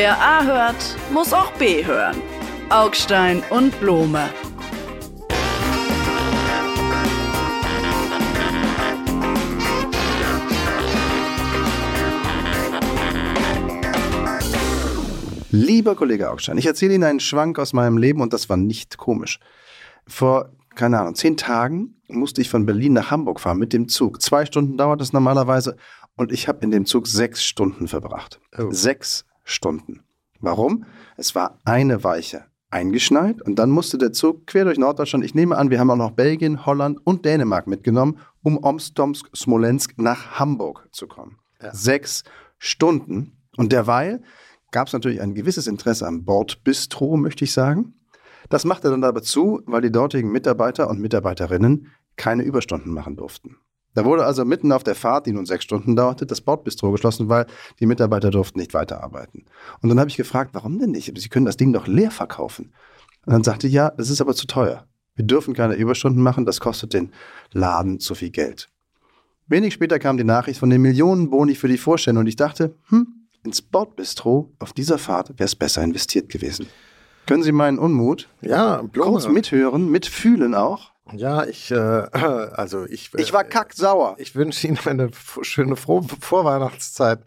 Wer A hört, muss auch B hören. Augstein und Blome. Lieber Kollege Augstein, ich erzähle Ihnen einen Schwank aus meinem Leben und das war nicht komisch. Vor, keine Ahnung, zehn Tagen musste ich von Berlin nach Hamburg fahren mit dem Zug. Zwei Stunden dauert es normalerweise und ich habe in dem Zug sechs Stunden verbracht. Oh. Sechs Stunden. Warum? Es war eine Weiche eingeschneit und dann musste der Zug quer durch Norddeutschland, ich nehme an, wir haben auch noch Belgien, Holland und Dänemark mitgenommen, um Omstomsk, Smolensk nach Hamburg zu kommen. Ja. Sechs Stunden. Und derweil gab es natürlich ein gewisses Interesse am Bordbistro, möchte ich sagen. Das machte dann aber zu, weil die dortigen Mitarbeiter und Mitarbeiterinnen keine Überstunden machen durften. Da wurde also mitten auf der Fahrt, die nun sechs Stunden dauerte, das Bordbistro geschlossen, weil die Mitarbeiter durften nicht weiterarbeiten. Und dann habe ich gefragt, warum denn nicht? Sie können das Ding doch leer verkaufen. Und dann sagte ich, ja, das ist aber zu teuer. Wir dürfen keine Überstunden machen, das kostet den Laden zu viel Geld. Wenig später kam die Nachricht von den Millionen Boni für die Vorstände und ich dachte, hm, ins Bordbistro auf dieser Fahrt wäre es besser investiert gewesen. Können Sie meinen Unmut ja, kurz mithören, mitfühlen auch? Ja, ich, äh, also ich. Äh, ich war kacksauer. Ich wünsche Ihnen eine schöne frohe Vorweihnachtszeit.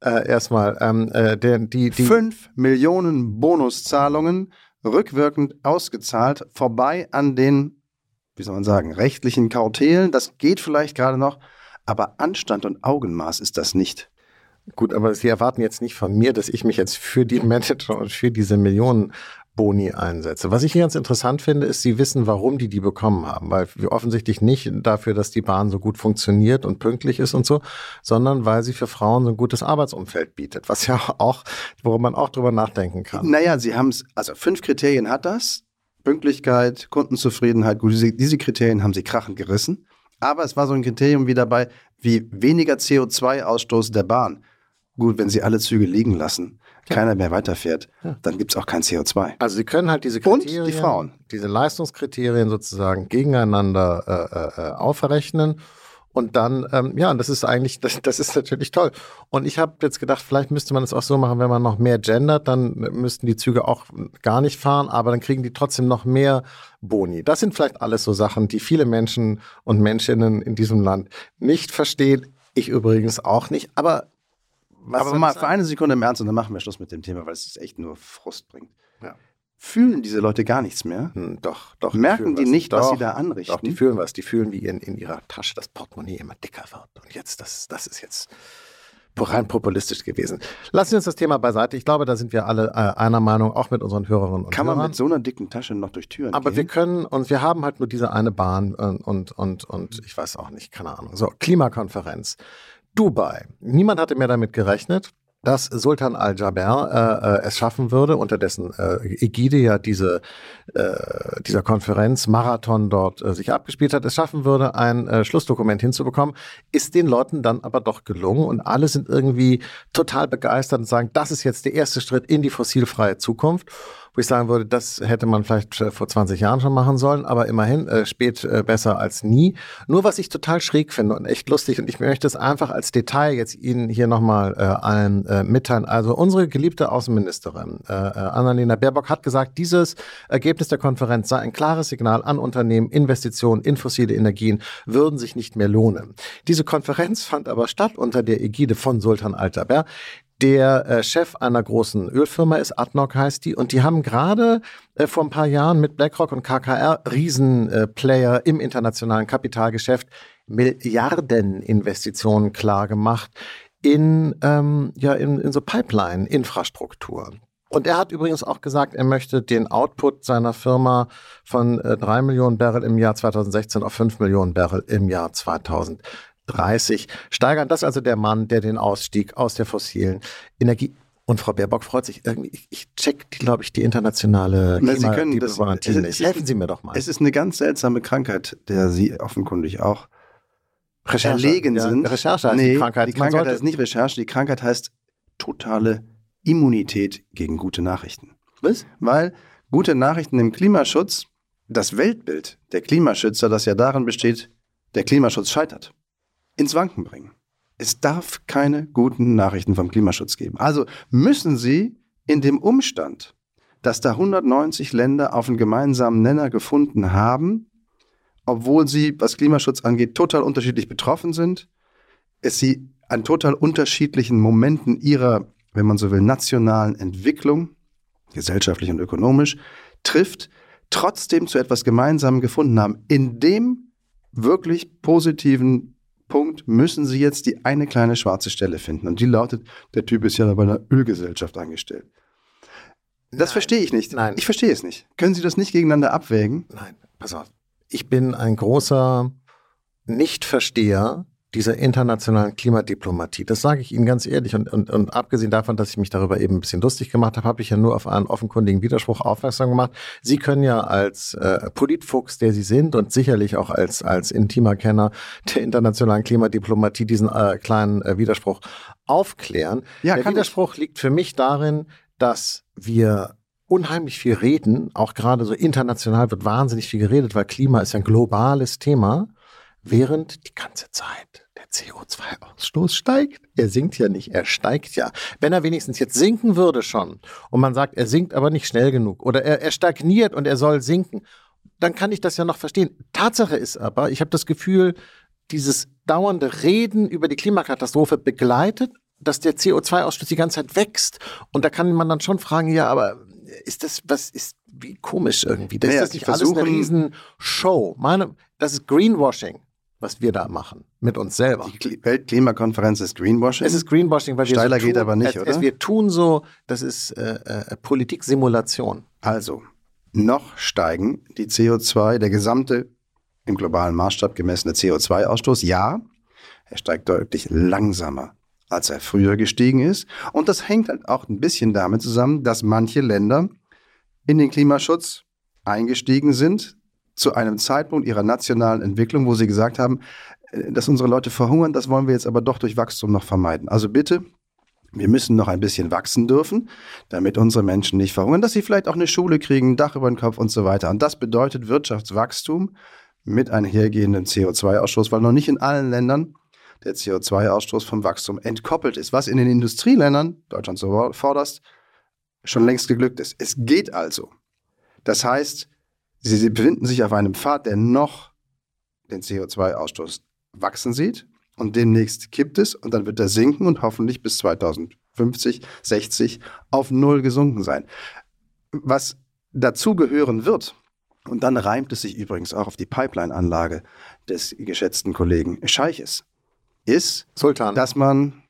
Äh, erstmal. Ähm, äh, der, die, die Fünf Millionen Bonuszahlungen rückwirkend ausgezahlt, vorbei an den, wie soll man sagen, rechtlichen Kautelen. Das geht vielleicht gerade noch, aber Anstand und Augenmaß ist das nicht. Gut, aber Sie erwarten jetzt nicht von mir, dass ich mich jetzt für die Manager und für diese Millionen Boni einsetze. Was ich hier ganz interessant finde, ist, Sie wissen, warum die die bekommen haben, weil wir offensichtlich nicht dafür, dass die Bahn so gut funktioniert und pünktlich ist und so, sondern weil sie für Frauen so ein gutes Arbeitsumfeld bietet, was ja auch, worum man auch drüber nachdenken kann. Naja, Sie haben es, also fünf Kriterien hat das. Pünktlichkeit, Kundenzufriedenheit, gut, diese, diese Kriterien haben Sie krachend gerissen. Aber es war so ein Kriterium wie dabei, wie weniger CO2-Ausstoß der Bahn. Gut, wenn Sie alle Züge liegen lassen. Keiner mehr weiterfährt, ja. dann gibt es auch kein CO2. Also Sie können halt diese Kriterien, Und die Frauen. diese Leistungskriterien sozusagen gegeneinander äh, äh, aufrechnen. Und dann, ähm, ja, das ist eigentlich, das, das ist natürlich toll. Und ich habe jetzt gedacht, vielleicht müsste man es auch so machen, wenn man noch mehr gendert, dann müssten die Züge auch gar nicht fahren, aber dann kriegen die trotzdem noch mehr Boni. Das sind vielleicht alles so Sachen, die viele Menschen und Menschinnen in diesem Land nicht verstehen. Ich übrigens auch nicht. Aber was Aber mal für eine Sekunde im Ernst und dann machen wir Schluss mit dem Thema, weil es echt nur Frust bringt. Ja. Fühlen diese Leute gar nichts mehr? Hm, doch, doch. Merken die, die nicht, doch, was sie da anrichten? Doch, die fühlen was. Die fühlen, wie in, in ihrer Tasche das Portemonnaie immer dicker wird. Und jetzt, das, das ist jetzt rein populistisch gewesen. Lassen wir uns das Thema beiseite. Ich glaube, da sind wir alle äh, einer Meinung, auch mit unseren Hörerinnen und Kann Hörern. Kann man mit so einer dicken Tasche noch durch Türen Aber gehen? wir können, und wir haben halt nur diese eine Bahn und, und, und, und ich weiß auch nicht, keine Ahnung. So, Klimakonferenz. Dubai. Niemand hatte mehr damit gerechnet dass Sultan al-Jaber äh, äh, es schaffen würde, unter dessen äh, Ägide ja diese, äh, dieser Konferenz Marathon dort äh, sich abgespielt hat, es schaffen würde, ein äh, Schlussdokument hinzubekommen, ist den Leuten dann aber doch gelungen und alle sind irgendwie total begeistert und sagen, das ist jetzt der erste Schritt in die fossilfreie Zukunft wo ich sagen würde, das hätte man vielleicht äh, vor 20 Jahren schon machen sollen, aber immerhin äh, spät äh, besser als nie. Nur was ich total schräg finde und echt lustig und ich möchte es einfach als Detail jetzt Ihnen hier nochmal äh, allen äh, mitteilen. Also unsere geliebte Außenministerin äh, äh, Annalena Baerbock hat gesagt, dieses Ergebnis der Konferenz sei ein klares Signal an Unternehmen, Investitionen in fossile Energien würden sich nicht mehr lohnen. Diese Konferenz fand aber statt unter der Ägide von Sultan Al-Jaber, der äh, Chef einer großen Ölfirma ist, ADNOC heißt die, und die haben gerade äh, vor ein paar Jahren mit BlackRock und KKR Riesenplayer äh, im internationalen Kapitalgeschäft Milliardeninvestitionen klar gemacht in, ähm, ja, in, in so Pipeline-Infrastruktur. Und er hat übrigens auch gesagt, er möchte den Output seiner Firma von äh, 3 Millionen Barrel im Jahr 2016 auf 5 Millionen Barrel im Jahr 2020 30 steigern. Das ist also der Mann, der den Ausstieg aus der fossilen Energie und Frau Baerbock freut sich irgendwie. Ich, ich check, glaube ich, die internationale Na, Sie können das, nicht. Helfen Sie mir doch mal. Es ist eine ganz seltsame Krankheit, der Sie offenkundig auch Recherche, erlegen ja, sind. Recherche heißt nee, die Krankheit. Die Krankheit heißt nicht Recherche, die Krankheit heißt totale Immunität gegen gute Nachrichten. Was? Weil gute Nachrichten im Klimaschutz, das Weltbild der Klimaschützer, das ja darin besteht, der Klimaschutz scheitert ins Wanken bringen. Es darf keine guten Nachrichten vom Klimaschutz geben. Also müssen Sie in dem Umstand, dass da 190 Länder auf einen gemeinsamen Nenner gefunden haben, obwohl sie, was Klimaschutz angeht, total unterschiedlich betroffen sind, es sie an total unterschiedlichen Momenten ihrer, wenn man so will, nationalen Entwicklung, gesellschaftlich und ökonomisch, trifft, trotzdem zu etwas Gemeinsamem gefunden haben. In dem wirklich positiven Punkt müssen sie jetzt die eine kleine schwarze Stelle finden. Und die lautet, der Typ ist ja bei einer Ölgesellschaft angestellt. Das Nein. verstehe ich nicht. Nein. Ich verstehe es nicht. Können Sie das nicht gegeneinander abwägen? Nein, pass auf. Ich bin ein großer Nichtversteher dieser internationalen Klimadiplomatie. Das sage ich Ihnen ganz ehrlich. Und, und, und abgesehen davon, dass ich mich darüber eben ein bisschen lustig gemacht habe, habe ich ja nur auf einen offenkundigen Widerspruch aufmerksam gemacht. Sie können ja als äh, Politfuchs, der Sie sind und sicherlich auch als, als intimer Kenner der internationalen Klimadiplomatie diesen äh, kleinen äh, Widerspruch aufklären. Ja, der kann ich. Widerspruch liegt für mich darin, dass wir unheimlich viel reden, auch gerade so international wird wahnsinnig viel geredet, weil Klima ist ja ein globales Thema, während die ganze Zeit CO2-Ausstoß steigt. Er sinkt ja nicht, er steigt ja. Wenn er wenigstens jetzt sinken würde schon und man sagt, er sinkt aber nicht schnell genug oder er, er stagniert und er soll sinken, dann kann ich das ja noch verstehen. Tatsache ist aber, ich habe das Gefühl, dieses dauernde Reden über die Klimakatastrophe begleitet, dass der CO2-Ausstoß die ganze Zeit wächst. Und da kann man dann schon fragen, ja, aber ist das, was ist, wie komisch irgendwie? Das Naja, ist das nicht alles eine Riesenshow? Meine, das ist Greenwashing, was wir da machen mit uns selber. Die Kli- Weltklimakonferenz ist Greenwashing. Es ist Greenwashing, weil wir Steiler so tun, geht aber nicht, oder? Es, wir tun so, das ist äh, äh, Politiksimulation. Also, noch steigen die CO2, der gesamte im globalen Maßstab gemessene CO2-Ausstoß. Ja, er steigt deutlich langsamer, als er früher gestiegen ist. Und das hängt halt auch ein bisschen damit zusammen, dass manche Länder in den Klimaschutz eingestiegen sind zu einem Zeitpunkt ihrer nationalen Entwicklung, wo sie gesagt haben, äh, dass unsere Leute verhungern, das wollen wir jetzt aber doch durch Wachstum noch vermeiden. Also bitte, wir müssen noch ein bisschen wachsen dürfen, damit unsere Menschen nicht verhungern, dass sie vielleicht auch eine Schule kriegen, ein Dach über den Kopf und so weiter. Und das bedeutet Wirtschaftswachstum mit einhergehendem CO2-Ausstoß, weil noch nicht in allen Ländern der CO2-Ausstoß vom Wachstum entkoppelt ist, was in den Industrieländern, Deutschland so vorderst, schon längst geglückt ist. Es geht also. Das heißt, sie, befinden sich auf einem Pfad, der noch den CO2-Ausstoß wachsen sieht und demnächst kippt es und dann wird er sinken und hoffentlich bis 2050, 60 auf Null gesunken sein. Was dazugehören wird, und dann reimt es sich übrigens auch auf die Pipeline-Anlage des geschätzten Kollegen Scheiches, ist, Sultan. dass man,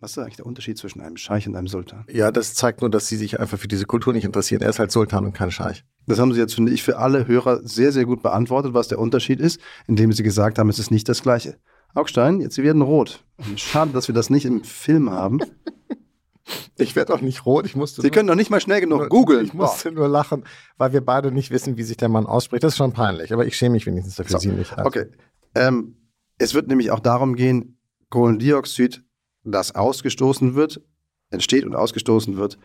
was ist eigentlich der Unterschied zwischen einem Scheich und einem Sultan? ja, das zeigt nur, dass sie sich einfach für diese Kultur nicht interessieren. Er ist halt Sultan und kein Scheich. Das haben Sie jetzt, finde ich, für alle Hörer sehr, sehr gut beantwortet, was der Unterschied ist, indem Sie gesagt haben, es ist nicht das Gleiche. Augstein, jetzt Sie werden rot. Schade, dass wir das nicht im Film haben. Ich werde auch nicht rot. Ich musste Sie nur- können doch nicht mal schnell genug nur- googeln. Ich musste nur lachen, weil wir beide nicht wissen, wie sich der Mann ausspricht. Das ist schon peinlich, aber ich schäme mich wenigstens dafür, So, Sie nicht. Also, Okay. Ähm, es wird nämlich auch darum gehen, Kohlendioxid, das ausgestoßen wird, entsteht und ausgestoßen wird,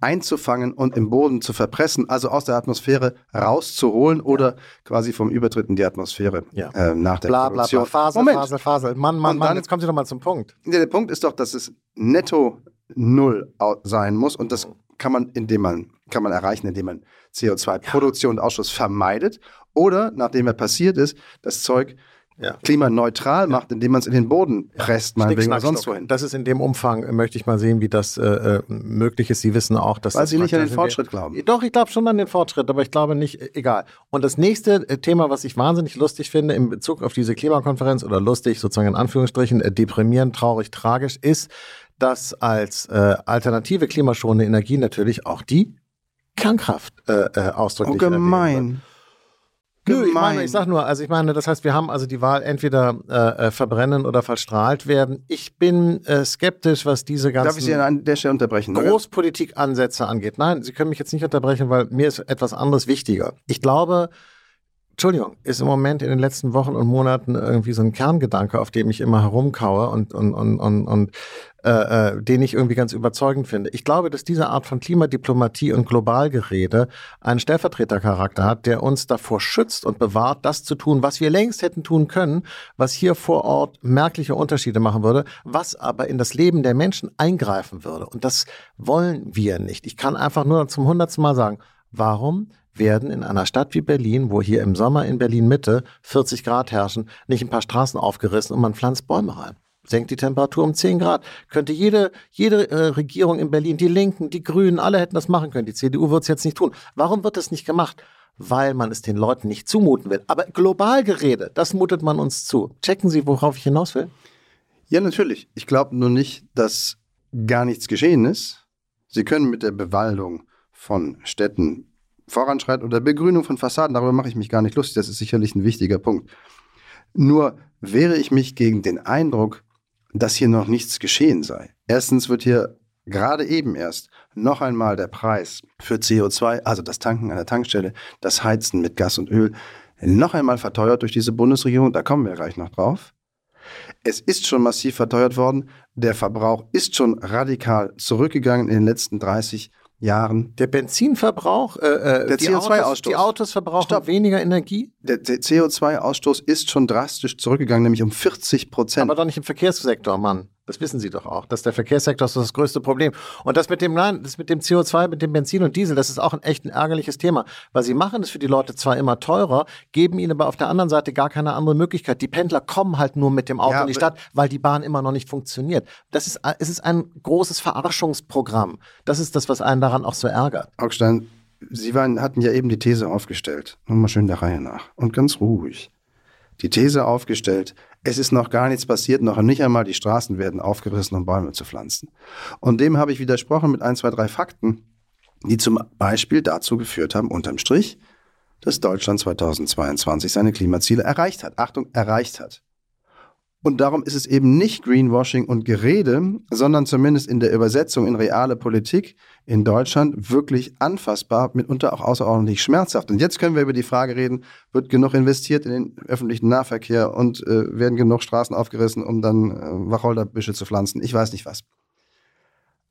einzufangen und im Boden zu verpressen, also aus der Atmosphäre rauszuholen oder quasi vom Übertritt in die Atmosphäre Ja. äh, nach der Bla bla Produktion. bla. Fasel, Moment. Fasel, Fasel. Mann, Mann, Und Mann, dann- jetzt kommen Sie doch mal zum Punkt. Ja, der Punkt ist doch, dass es netto null sein muss und das kann man, indem man, kann man erreichen, indem man CO2-Produktion und Ausstoß vermeidet oder, nachdem er passiert ist, das Zeug Ja. klimaneutral macht, indem man es in den Boden presst, meinetwegen oder sonst wohin. Das ist in dem Umfang, äh, möchte ich mal sehen, wie das äh, äh, möglich ist. Sie wissen auch, dass Weil das Sie nicht an den Fortschritt glauben. Doch, ich glaube schon an den Fortschritt, aber ich glaube nicht, äh, egal. Und das nächste Thema, was ich wahnsinnig lustig finde in Bezug auf diese Klimakonferenz oder lustig sozusagen in Anführungsstrichen, äh, deprimierend, traurig, tragisch, ist, dass als äh, alternative klimaschonende Energie natürlich auch die Kernkraft äh, Oh, ausdrücklich wird. gemein. Nö, ich meine, ich sag nur, also ich meine, das heißt, wir haben also die Wahl entweder äh, äh, verbrennen oder verstrahlt werden. Ich bin äh, skeptisch, was diese ganzen Darf ich Sie an der Stelle unterbrechen? Großpolitikansätze angeht. Nein, Sie können mich jetzt nicht unterbrechen, weil mir ist etwas anderes wichtiger. Ich glaube, Entschuldigung, ist im Moment in den letzten Wochen und Monaten irgendwie so ein Kerngedanke, auf dem ich immer herumkaue und, und, und, und, und äh, äh, den ich irgendwie ganz überzeugend finde. Ich glaube, dass diese Art von Klimadiplomatie und Globalgerede einen Stellvertretercharakter hat, der uns davor schützt und bewahrt, das zu tun, was wir längst hätten tun können, was hier vor Ort merkliche Unterschiede machen würde, was aber in das Leben der Menschen eingreifen würde. Und das wollen wir nicht. Ich kann einfach nur zum hundertsten Mal sagen, warum werden in einer Stadt wie Berlin, wo hier im Sommer in Berlin Mitte 40 Grad herrschen, nicht ein paar Straßen aufgerissen und man pflanzt Bäume rein? senkt die Temperatur um 10 Grad. Könnte jede, jede äh, Regierung in Berlin, die Linken, die Grünen, alle hätten das machen können. Die CDU wird es jetzt nicht tun. Warum wird das nicht gemacht? Weil man es den Leuten nicht zumuten will. Aber global geredet, das mutet man uns zu. Checken Sie, worauf ich hinaus will? Ja, natürlich. Ich glaube nur nicht, dass gar nichts geschehen ist. Sie können mit der Bewaldung von Städten voranschreiten oder Begrünung von Fassaden, darüber mache ich mich gar nicht lustig, das ist sicherlich ein wichtiger Punkt. Nur wehre ich mich gegen den Eindruck, dass hier noch nichts geschehen sei. Erstens wird hier gerade eben erst noch einmal der Preis für CO2, also das Tanken an der Tankstelle, das Heizen mit Gas und Öl, noch einmal verteuert durch diese Bundesregierung. Da kommen wir gleich noch drauf. Es ist schon massiv verteuert worden. Der Verbrauch ist schon radikal zurückgegangen in den letzten 30 Jahren. Der Benzinverbrauch, äh, äh der CO2-Ausstoß. Die Autos verbrauchen Stopp. weniger Energie? Der, der CO2-Ausstoß ist schon drastisch zurückgegangen, nämlich um 40 Prozent. Aber doch nicht im Verkehrssektor, Mann. Das wissen Sie doch auch. dass der Verkehrssektor ist das größte Problem. Und das mit dem, nein, das mit dem CO2, mit dem Benzin und Diesel, das ist auch ein echt ein ärgerliches Thema. Weil sie machen es für die Leute zwar immer teurer, geben ihnen aber auf der anderen Seite gar keine andere Möglichkeit. Die Pendler kommen halt nur mit dem Auto ja, in die Stadt, weil die Bahn immer noch nicht funktioniert. Das ist, es ist ein großes Verarschungsprogramm. Das ist das, was einen daran auch so ärgert. Augstein, Sie waren, hatten ja eben die These aufgestellt. Nur mal schön der Reihe nach. Und ganz ruhig. Die These aufgestellt, es ist noch gar nichts passiert, noch nicht einmal die Straßen werden aufgerissen, um Bäume zu pflanzen. Und dem habe ich widersprochen mit ein, zwei, drei Fakten, die zum Beispiel dazu geführt haben, unterm Strich, dass Deutschland 2022 seine Klimaziele erreicht hat. Achtung, erreicht hat. Und darum ist es eben nicht Greenwashing und Gerede, sondern zumindest in der Übersetzung in reale Politik in Deutschland wirklich anfassbar, mitunter auch außerordentlich schmerzhaft. Und jetzt können wir über die Frage reden, wird genug investiert in den öffentlichen Nahverkehr und äh, werden genug Straßen aufgerissen, um dann äh, Wacholderbüsche zu pflanzen? Ich weiß nicht was.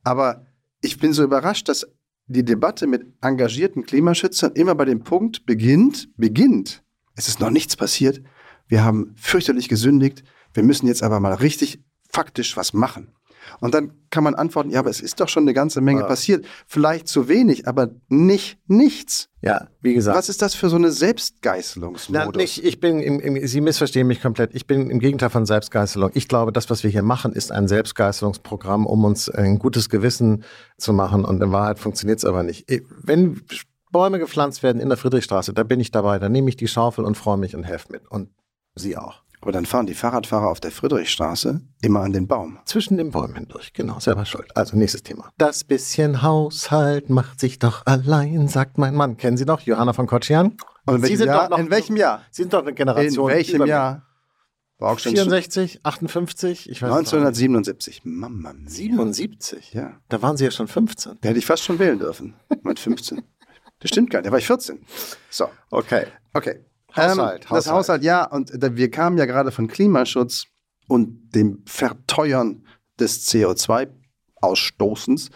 Aber ich bin so überrascht, dass die Debatte mit engagierten Klimaschützern immer bei dem Punkt beginnt, beginnt, es ist noch nichts passiert, wir haben fürchterlich gesündigt, wir müssen jetzt aber mal richtig faktisch was machen. Und dann kann man antworten, ja, aber es ist doch schon eine ganze Menge ja. passiert. Vielleicht zu wenig, aber nicht nichts. Ja, wie gesagt. Was ist das für so eine Selbstgeißelungsmodus? Na, nicht, ich bin, im, im, Sie missverstehen mich komplett. Ich bin im Gegenteil von Selbstgeißelung. Ich glaube, das, was wir hier machen, ist ein Selbstgeißelungsprogramm, um uns ein gutes Gewissen zu machen. Und in Wahrheit funktioniert es aber nicht. Wenn Bäume gepflanzt werden in der Friedrichstraße, da bin ich dabei. Da nehme ich die Schaufel und freue mich und helfe mit. Und Sie auch. Aber dann fahren die Fahrradfahrer auf der Friedrichstraße immer an den Baum. Zwischen den Bäumen hindurch, genau, selber schuld. Also nächstes Thema. Das bisschen Haushalt macht sich doch allein, sagt mein Mann. Kennen Sie noch Johanna von Kotschian? Und in welchem, Jahr? Noch, in welchem Jahr? Sie sind doch eine Generation. In welchem Jahr? War auch schon 64, 58, ich weiß 1977. Mama mia. 77? Ja. Da waren Sie ja schon 15. Da hätte ich fast schon wählen dürfen. Mit 15. Das stimmt gar nicht, da war ich 14. So. Okay. Okay. Haushalt, ähm, Das Haushalt, ja. Und wir kamen ja gerade von Klimaschutz und dem Verteuern des CO2-Ausstoßens.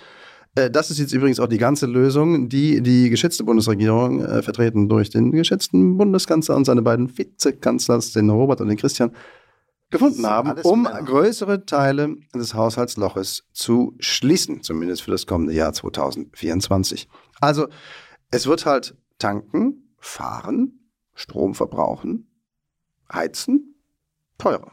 Äh, das ist jetzt übrigens auch die ganze Lösung, die die geschätzte Bundesregierung, äh, vertreten durch den geschätzten Bundeskanzler und seine beiden Vizekanzlers, den Robert und den Christian, gefunden haben, um Männer. größere Teile des Haushaltsloches zu schließen, zumindest für das kommende Jahr 2024. Also es wird halt tanken, fahren, Strom verbrauchen, heizen, teurer.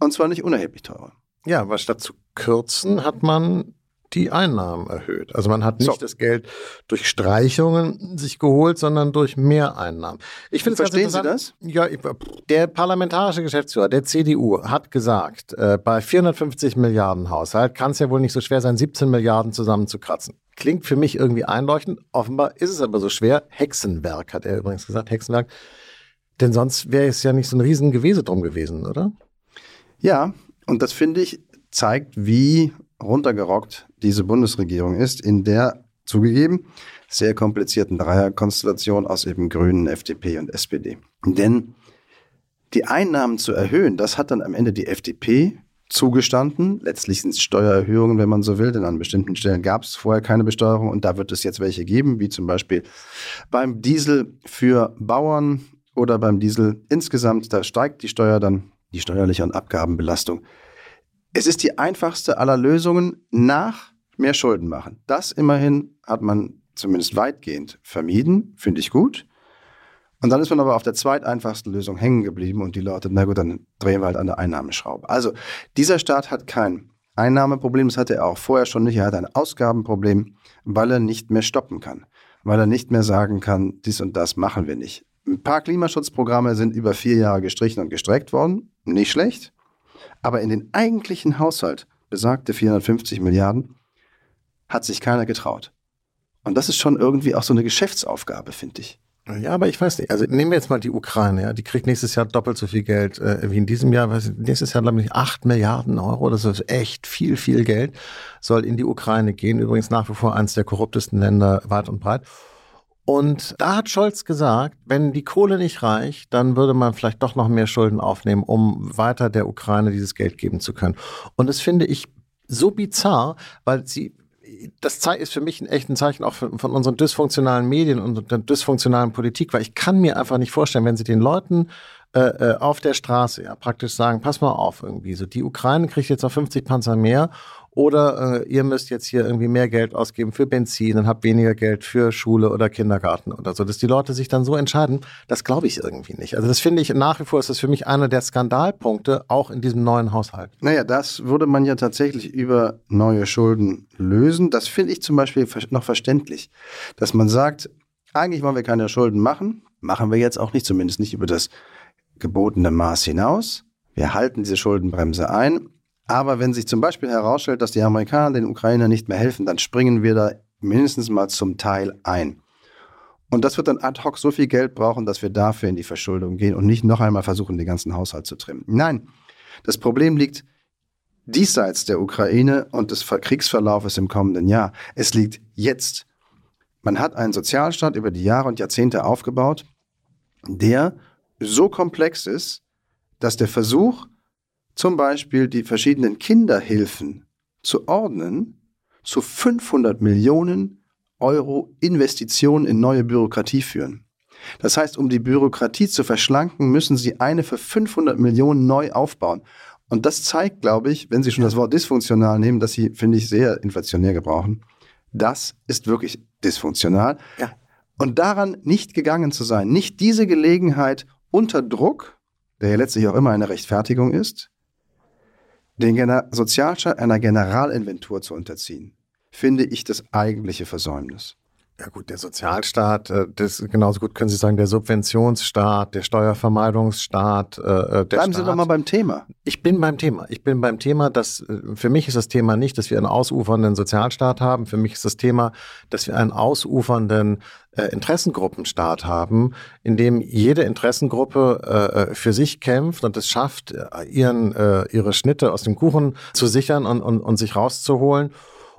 Und zwar nicht unerheblich teurer. Ja, weil statt zu kürzen hat man die Einnahmen erhöht. Also man hat nicht so. das Geld durch Streichungen sich geholt, sondern durch Mehreinnahmen. Ich finde Verstehen Sie das? Ja, der parlamentarische Geschäftsführer der CDU hat gesagt, äh, bei 450 Milliarden Haushalt kann es ja wohl nicht so schwer sein, 17 Milliarden zusammenzukratzen. Klingt für mich irgendwie einleuchtend. Offenbar ist es aber so schwer. Hexenwerk hat er übrigens gesagt, Hexenwerk. Denn sonst wäre es ja nicht so ein Riesengewese drum gewesen, oder? Ja, und das finde ich zeigt, wie runtergerockt diese Bundesregierung ist, in der zugegeben, sehr komplizierten Dreierkonstellation aus eben Grünen, FDP und SPD. Denn die Einnahmen zu erhöhen, das hat dann am Ende die FDP zugestanden. Letztlich sind es Steuererhöhungen, wenn man so will, denn an bestimmten Stellen gab es vorher keine Besteuerung und da wird es jetzt welche geben, wie zum Beispiel beim Diesel für Bauern oder beim Diesel insgesamt. Da steigt die Steuer dann, die steuerliche und Abgabenbelastung. Es ist die einfachste aller Lösungen nach mehr Schulden machen. Das immerhin hat man zumindest weitgehend vermieden, finde ich gut. Und dann ist man aber auf der zweiteinfachsten Lösung hängen geblieben und die Leute, na gut, dann drehen wir halt an der Einnahmeschraube. Also dieser Staat hat kein Einnahmeproblem, das hatte er auch vorher schon nicht. Er hat ein Ausgabenproblem, weil er nicht mehr stoppen kann, weil er nicht mehr sagen kann, dies und das machen wir nicht. Ein paar Klimaschutzprogramme sind über vier Jahre gestrichen und gestreckt worden, nicht schlecht. Aber in den eigentlichen Haushalt, besagte 450 Milliarden, hat sich keiner getraut. Und das ist schon irgendwie auch so eine Geschäftsaufgabe, finde ich. Ja, aber ich weiß nicht. Also nehmen wir jetzt mal die Ukraine. Ja, die kriegt nächstes Jahr doppelt so viel Geld äh, wie in diesem Jahr. Weiß ich, nächstes Jahr glaube ich acht Milliarden Euro. Das ist echt viel, viel Geld soll in die Ukraine gehen. Übrigens nach wie vor eines der korruptesten Länder weit und breit. Und da hat Scholz gesagt, wenn die Kohle nicht reicht, dann würde man vielleicht doch noch mehr Schulden aufnehmen, um weiter der Ukraine dieses Geld geben zu können. Und das finde ich so bizarr, weil sie das ist für mich ein echtes Zeichen auch von, von unseren dysfunktionalen Medien und der dysfunktionalen Politik, weil ich kann mir einfach nicht vorstellen, wenn sie den Leuten äh, äh, auf der Straße ja praktisch sagen, pass mal auf irgendwie, so die Ukraine kriegt jetzt noch 50 Panzer mehr oder äh, ihr müsst jetzt hier irgendwie mehr Geld ausgeben für Benzin und habt weniger Geld für Schule oder Kindergarten oder so. Dass die Leute sich dann so entscheiden, das glaube ich irgendwie nicht. Also das finde ich nach wie vor ist das für mich einer der Skandalpunkte, auch in diesem neuen Haushalt. Naja, das würde man ja tatsächlich über neue Schulden lösen. Das finde ich zum Beispiel noch verständlich. Dass man sagt, eigentlich wollen wir keine Schulden machen, machen wir jetzt auch nicht, zumindest nicht über das gebotene Maß hinaus. Wir halten diese Schuldenbremse ein, aber wenn sich zum Beispiel herausstellt, dass die Amerikaner den Ukrainern nicht mehr helfen, dann springen wir da mindestens mal zum Teil ein. Und das wird dann ad hoc so viel Geld brauchen, dass wir dafür in die Verschuldung gehen und nicht noch einmal versuchen, den ganzen Haushalt zu trimmen. Nein, das Problem liegt diesseits der Ukraine und des Kriegsverlaufes im kommenden Jahr. Es liegt jetzt. Man hat einen Sozialstaat über die Jahre und Jahrzehnte aufgebaut, der so komplex ist, dass der Versuch, zum Beispiel die verschiedenen Kinderhilfen zu ordnen, zu 500 Millionen Euro Investitionen in neue Bürokratie führen. Das heißt, um die Bürokratie zu verschlanken, müssen Sie eine für 500 Millionen neu aufbauen. Und das zeigt, glaube ich, wenn Sie schon das Wort dysfunktional nehmen, das Sie, finde ich, sehr inflationär gebrauchen. Das ist wirklich dysfunktional. Ja. Und daran nicht gegangen zu sein, nicht diese Gelegenheit unter Druck, der ja letztlich auch immer eine Rechtfertigung ist, den Gener Sozialstaat einer Generalinventur zu unterziehen, finde ich das eigentliche Versäumnis. Ja gut, der Sozialstaat, äh, das genauso gut können Sie sagen, der Subventionsstaat, der Steuervermeidungsstaat, äh, äh, der Bleiben Staat. Sie doch mal beim Thema. Ich bin beim Thema. Ich bin beim Thema, dass für mich ist das Thema nicht, dass wir einen ausufernden Sozialstaat haben. Für mich ist das Thema, dass wir einen ausufernden Interessengruppenstaat haben, in dem jede Interessengruppe äh, für sich kämpft und es schafft, ihren, äh, ihre Schnitte aus dem Kuchen zu sichern und, und, und sich rauszuholen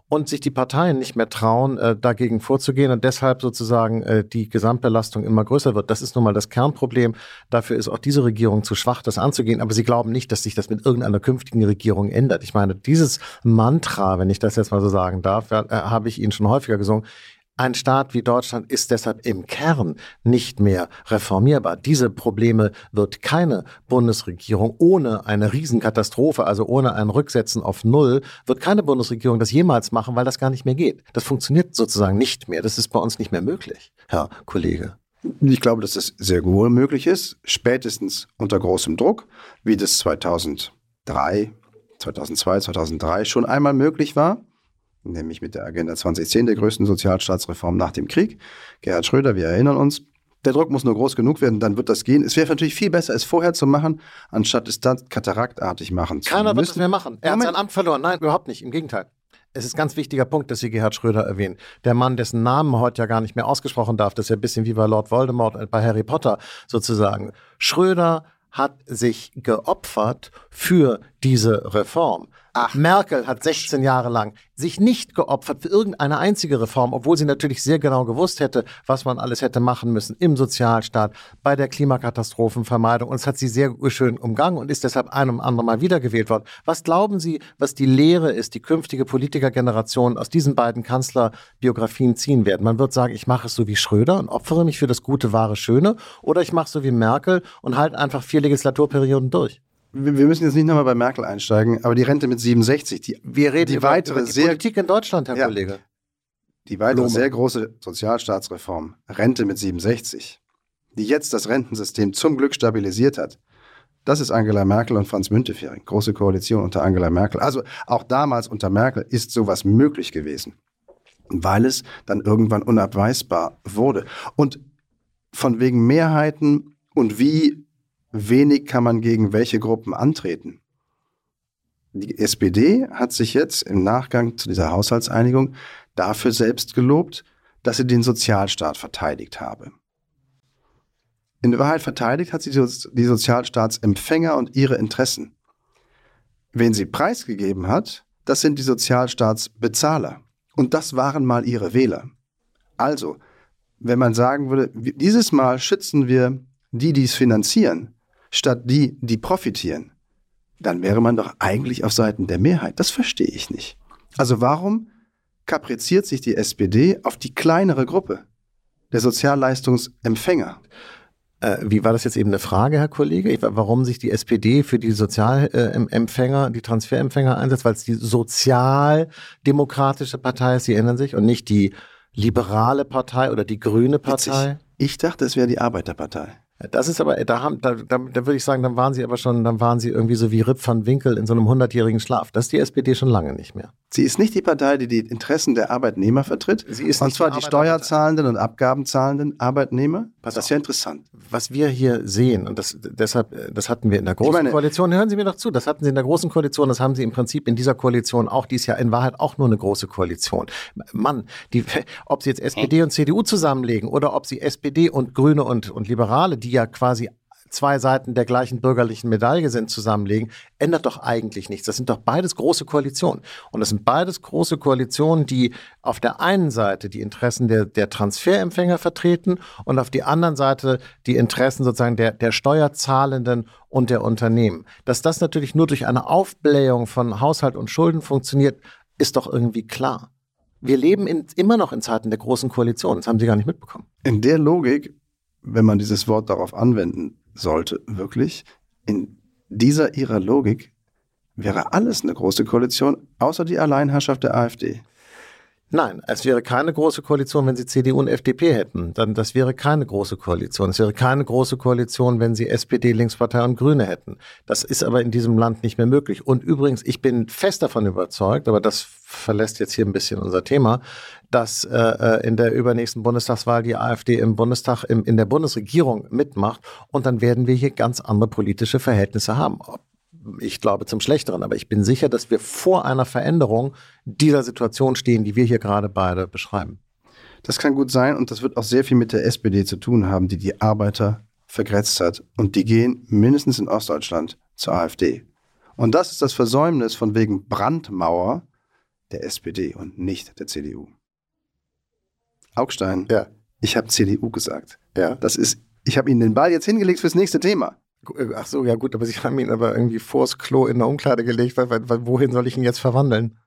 und sich die Parteien nicht mehr trauen, äh, dagegen vorzugehen und deshalb sozusagen äh, die Gesamtbelastung immer größer wird. Das ist nun mal das Kernproblem. Dafür ist auch diese Regierung zu schwach, das anzugehen. Aber sie glauben nicht, dass sich das mit irgendeiner künftigen Regierung ändert. Ich meine, dieses Mantra, wenn ich das jetzt mal so sagen darf, äh, habe ich Ihnen schon häufiger gesungen. Ein Staat wie Deutschland ist deshalb im Kern nicht mehr reformierbar. Diese Probleme wird keine Bundesregierung ohne eine Riesenkatastrophe, also ohne ein Rücksetzen auf Null, wird keine Bundesregierung das jemals machen, weil das gar nicht mehr geht. Das funktioniert sozusagen nicht mehr. Das ist bei uns nicht mehr möglich, Herr Kollege. Ich glaube, dass das sehr wohl möglich ist, spätestens unter großem Druck, wie das 2003, 2002, 2003 schon einmal möglich war nämlich mit der Agenda 2010, der größten Sozialstaatsreform nach dem Krieg. Gerhard Schröder, wir erinnern uns. Der Druck muss nur groß genug werden, dann wird das gehen. Es wäre natürlich viel besser, es vorher zu machen, anstatt es dann kataraktartig machen zu Keiner müssen. wird es mehr machen. Er Moment. hat sein Amt verloren. Nein, überhaupt nicht. Im Gegenteil. Es ist ein ganz wichtiger Punkt, dass Sie Gerhard Schröder erwähnen. Der Mann, dessen Namen heute ja gar nicht mehr ausgesprochen darf, das ist ja ein bisschen wie bei Lord Voldemort bei Harry Potter sozusagen. Schröder hat sich geopfert für diese Reform. Ach. Merkel hat 16 Jahre lang sich nicht geopfert für irgendeine einzige Reform, obwohl sie natürlich sehr genau gewusst hätte, was man alles hätte machen müssen im Sozialstaat, bei der Klimakatastrophenvermeidung. Und es hat sie sehr schön umgangen und ist deshalb ein und andere Mal wiedergewählt worden. Was glauben Sie, was die Lehre ist, die künftige Politikergeneration aus diesen beiden Kanzlerbiografien ziehen werden? Man wird sagen, ich mache es so wie Schröder und opfere mich für das Gute, Wahre, Schöne, oder ich mache es so wie Merkel und halte einfach vier Legislaturperioden durch wir müssen jetzt nicht nochmal bei Merkel einsteigen, aber die Rente mit 67, die, wir reden die über, weitere über die sehr, Politik in Deutschland, Herr ja, Kollege. Die weitere Blome. sehr große Sozialstaatsreform, Rente mit 67, die jetzt das Rentensystem zum Glück stabilisiert hat, das ist Angela Merkel und Franz Müntefering, große Koalition unter Angela Merkel. Also auch damals unter Merkel ist sowas möglich gewesen, weil es dann irgendwann unabweisbar wurde. Und von wegen Mehrheiten und wie wenig kann man gegen welche Gruppen antreten. Die SPD hat sich jetzt im Nachgang zu dieser Haushaltseinigung dafür selbst gelobt, dass sie den Sozialstaat verteidigt habe. In Wahrheit verteidigt hat sie die Sozialstaatsempfänger und ihre Interessen. Wen sie preisgegeben hat, das sind die Sozialstaatsbezahler. Und das waren mal ihre Wähler. Also, wenn man sagen würde, dieses Mal schützen wir die, die es finanzieren, statt die, die profitieren, dann wäre man doch eigentlich auf Seiten der Mehrheit. Das verstehe ich nicht. Also warum kapriziert sich die SPD auf die kleinere Gruppe der Sozialleistungsempfänger? Äh, wie war das jetzt eben eine Frage, Herr Kollege? Ich, warum sich die SPD für die Sozialempfänger, die Transferempfänger einsetzt? Weil es die sozialdemokratische Partei ist, Sie erinnern sich, und nicht die liberale Partei oder die grüne Partei? Witzig. Ich dachte, es wäre die Arbeiterpartei. Das ist aber, da haben, da, da, da würde ich sagen, dann waren sie aber schon, dann waren sie irgendwie so wie Rip van Winkel in so einem hundertjährigen Schlaf. Das ist die SPD schon lange nicht mehr. Sie ist nicht die Partei, die die Interessen der Arbeitnehmer vertritt. Sie ist und zwar die, die steuerzahlenden und abgabenzahlenden Arbeitnehmer. Pass das ist ja interessant. Was wir hier sehen, und das, deshalb, das hatten wir in der Großen meine, Koalition, hören Sie mir doch zu, das hatten Sie in der Großen Koalition, das haben Sie im Prinzip in dieser Koalition auch, die ist ja in Wahrheit auch nur eine große Koalition. Mann, die, ob Sie jetzt SPD und CDU zusammenlegen oder ob Sie SPD und Grüne und, und Liberale, die ja quasi zwei Seiten der gleichen bürgerlichen Medaille sind, zusammenlegen, ändert doch eigentlich nichts. Das sind doch beides große Koalitionen. Und das sind beides große Koalitionen, die auf der einen Seite die Interessen der, der Transferempfänger vertreten und auf die anderen Seite die Interessen sozusagen der, der Steuerzahlenden und der Unternehmen. Dass das natürlich nur durch eine Aufblähung von Haushalt und Schulden funktioniert, ist doch irgendwie klar. Wir leben in, immer noch in Zeiten der großen Koalition. Das haben Sie gar nicht mitbekommen. In der Logik, wenn man dieses Wort darauf anwenden sollte wirklich in dieser ihrer Logik wäre alles eine große Koalition, außer die Alleinherrschaft der AfD. Nein, es wäre keine große Koalition, wenn sie CDU und FDP hätten. Dann, das wäre keine große Koalition. Es wäre keine große Koalition, wenn sie SPD, Linkspartei und Grüne hätten. Das ist aber in diesem Land nicht mehr möglich. Und übrigens, ich bin fest davon überzeugt, aber das verlässt jetzt hier ein bisschen unser Thema, dass äh, äh in der übernächsten Bundestagswahl die AfD im Bundestag, im, in der Bundesregierung mitmacht. Und dann werden wir hier ganz andere politische Verhältnisse haben. Ob ich glaube zum Schlechteren, aber ich bin sicher, dass wir vor einer Veränderung dieser Situation stehen, die wir hier gerade beide beschreiben. Das kann gut sein und das wird auch sehr viel mit der SPD zu tun haben, die die Arbeiter vergrätzt hat. Und die gehen mindestens in Ostdeutschland zur AfD. Und das ist das Versäumnis von wegen Brandmauer der SPD und nicht der CDU. Augstein, ja. ich habe CDU gesagt. Ja. Das ist, ich habe Ihnen den Ball jetzt hingelegt fürs nächste Thema. Ach so, ja gut, aber Sie haben ihn aber irgendwie vors Klo in der Umkleide gelegt, weil, weil wohin soll ich ihn jetzt verwandeln?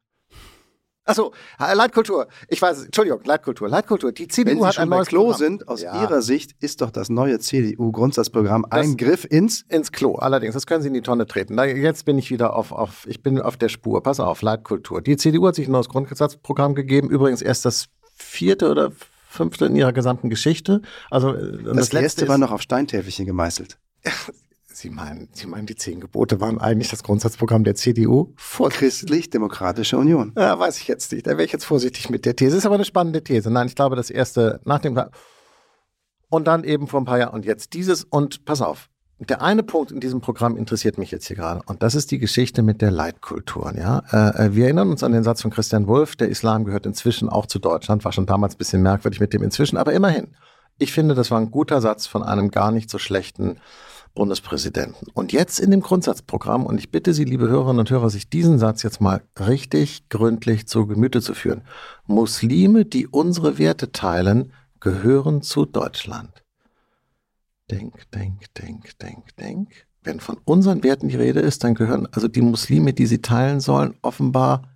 Achso, Leitkultur. Ich weiß, Entschuldigung, Leitkultur. Leitkultur. Die CDU Wenn Sie hat schon ein neues Klo Programm. sind, aus ja. Ihrer Sicht ist doch das neue CDU-Grundsatzprogramm ein Griff ins ins Klo. Allerdings, das können Sie in die Tonne treten. Da, jetzt bin ich wieder auf, auf, ich bin auf der Spur. Pass auf, Leitkultur. Die CDU hat sich ein neues Grundsatzprogramm gegeben. Übrigens erst das vierte oder fünfte in ihrer gesamten Geschichte. Also das, das letzte war noch auf Steintäfelchen gemeißelt. Sie meinen, Sie meinen, die zehn Gebote waren eigentlich das Grundsatzprogramm der CDU vor Christlich-Demokratische Union. Ja, weiß ich jetzt nicht. Da wäre ich jetzt vorsichtig mit der These. Ist aber eine spannende These. Nein, ich glaube, das erste nach dem und dann eben vor ein paar Jahren und jetzt dieses und pass auf. Der eine Punkt in diesem Programm interessiert mich jetzt hier gerade und das ist die Geschichte mit der Leitkultur. Ja, äh, äh, wir erinnern uns an den Satz von Christian Wulff: Der Islam gehört inzwischen auch zu Deutschland. War schon damals ein bisschen merkwürdig mit dem inzwischen, aber immerhin. Ich finde, das war ein guter Satz von einem gar nicht so schlechten Bundespräsidenten. Und jetzt in dem Grundsatzprogramm, und ich bitte Sie, liebe Hörerinnen und Hörer, sich diesen Satz jetzt mal richtig gründlich zu Gemüte zu führen. Muslime, die unsere Werte teilen, gehören zu Deutschland. Denk, denk, denk, denk, denk. Wenn von unseren Werten die Rede ist, dann gehören also die Muslime, die sie teilen sollen, offenbar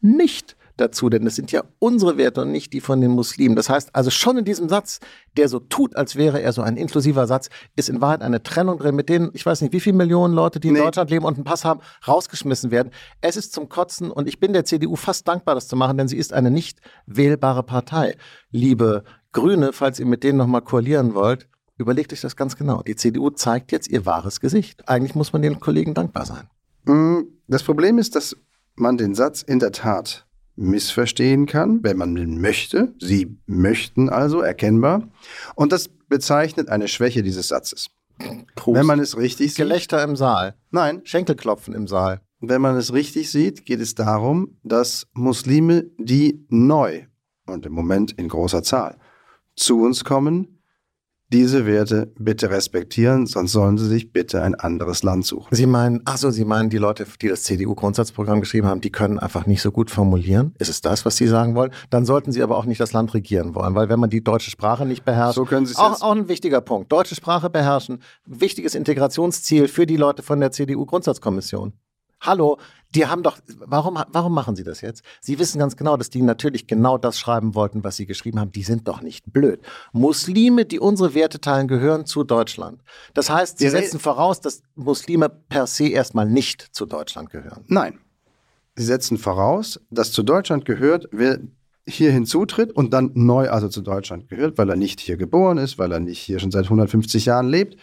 nicht dazu, denn es sind ja unsere Werte und nicht die von den Muslimen. Das heißt also schon in diesem Satz, der so tut, als wäre er so ein inklusiver Satz, ist in Wahrheit eine Trennung drin, mit denen, ich weiß nicht, wie viele Millionen Leute, die in nee. Deutschland leben und einen Pass haben, rausgeschmissen werden. Es ist zum Kotzen und ich bin der CDU fast dankbar, das zu machen, denn sie ist eine nicht wählbare Partei. Liebe Grüne, falls ihr mit denen nochmal koalieren wollt, überlegt euch das ganz genau. Die CDU zeigt jetzt ihr wahres Gesicht. Eigentlich muss man den Kollegen dankbar sein. Mm, das Problem ist, dass man den Satz in der Tat missverstehen kann, wenn man möchte. Sie möchten also erkennbar. Und das bezeichnet eine Schwäche dieses Satzes. Prost. Wenn man es richtig sieht. Gelächter im Saal. Nein. Schenkelklopfen im Saal. Wenn man es richtig sieht, geht es darum, dass Muslime, die neu und im Moment in großer Zahl zu uns kommen, diese Werte bitte respektieren, sonst sollen Sie sich bitte ein anderes Land suchen. Sie meinen, ach so, Sie meinen, die Leute, die das CDU-Grundsatzprogramm geschrieben haben, die können einfach nicht so gut formulieren? Ist es das, was Sie sagen wollen? Dann sollten Sie aber auch nicht das Land regieren wollen, weil wenn man die deutsche Sprache nicht beherrscht, so können Sie auch, auch ein wichtiger Punkt. Deutsche Sprache beherrschen, wichtiges Integrationsziel für die Leute von der CDU-Grundsatzkommission. Hallo, die haben doch, warum, warum machen sie das jetzt? Sie wissen ganz genau, dass die natürlich genau das schreiben wollten, was sie geschrieben haben. Die sind doch nicht blöd. Muslime, die unsere Werte teilen, gehören zu Deutschland. Das heißt, sie setzen voraus, dass Muslime per se erstmal nicht zu Deutschland gehören. Nein. Sie setzen voraus, dass zu Deutschland gehört, wer hier hinzutritt und dann neu also zu Deutschland gehört, weil er nicht hier geboren ist, weil er nicht hier schon seit 150 Jahren lebt,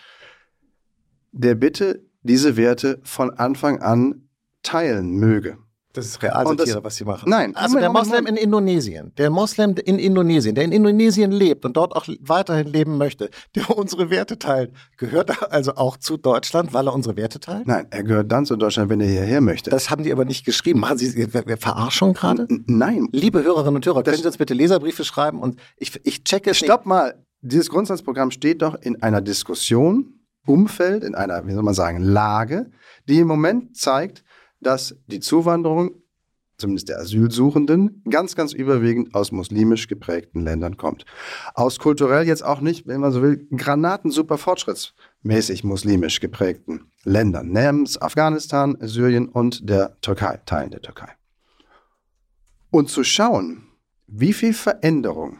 der bitte diese Werte von Anfang an teilen möge. Das ist Realsatire, was sie machen. Nein. Also der Moslem in Indonesien, der Moslem in Indonesien, der in Indonesien lebt und dort auch weiterhin leben möchte, der unsere Werte teilt, gehört er also auch zu Deutschland, weil er unsere Werte teilt? Nein, er gehört dann zu Deutschland, wenn er hierher möchte. Das haben die aber nicht geschrieben. Machen Sie Verarschung gerade? Nein. Liebe Hörerinnen und Hörer, können Sie uns bitte Leserbriefe schreiben und ich, ich checke es Stopp nicht. mal. Dieses Grundsatzprogramm steht doch in einer Diskussion, Umfeld, in einer, wie soll man sagen, Lage, die im Moment zeigt, dass die Zuwanderung, zumindest der Asylsuchenden, ganz, ganz überwiegend aus muslimisch geprägten Ländern kommt. Aus kulturell jetzt auch nicht, wenn man so will, Granaten super fortschrittsmäßig muslimisch geprägten Ländern. Nems, Afghanistan, Syrien und der Türkei, Teilen der Türkei. Und zu schauen, wie viel Veränderung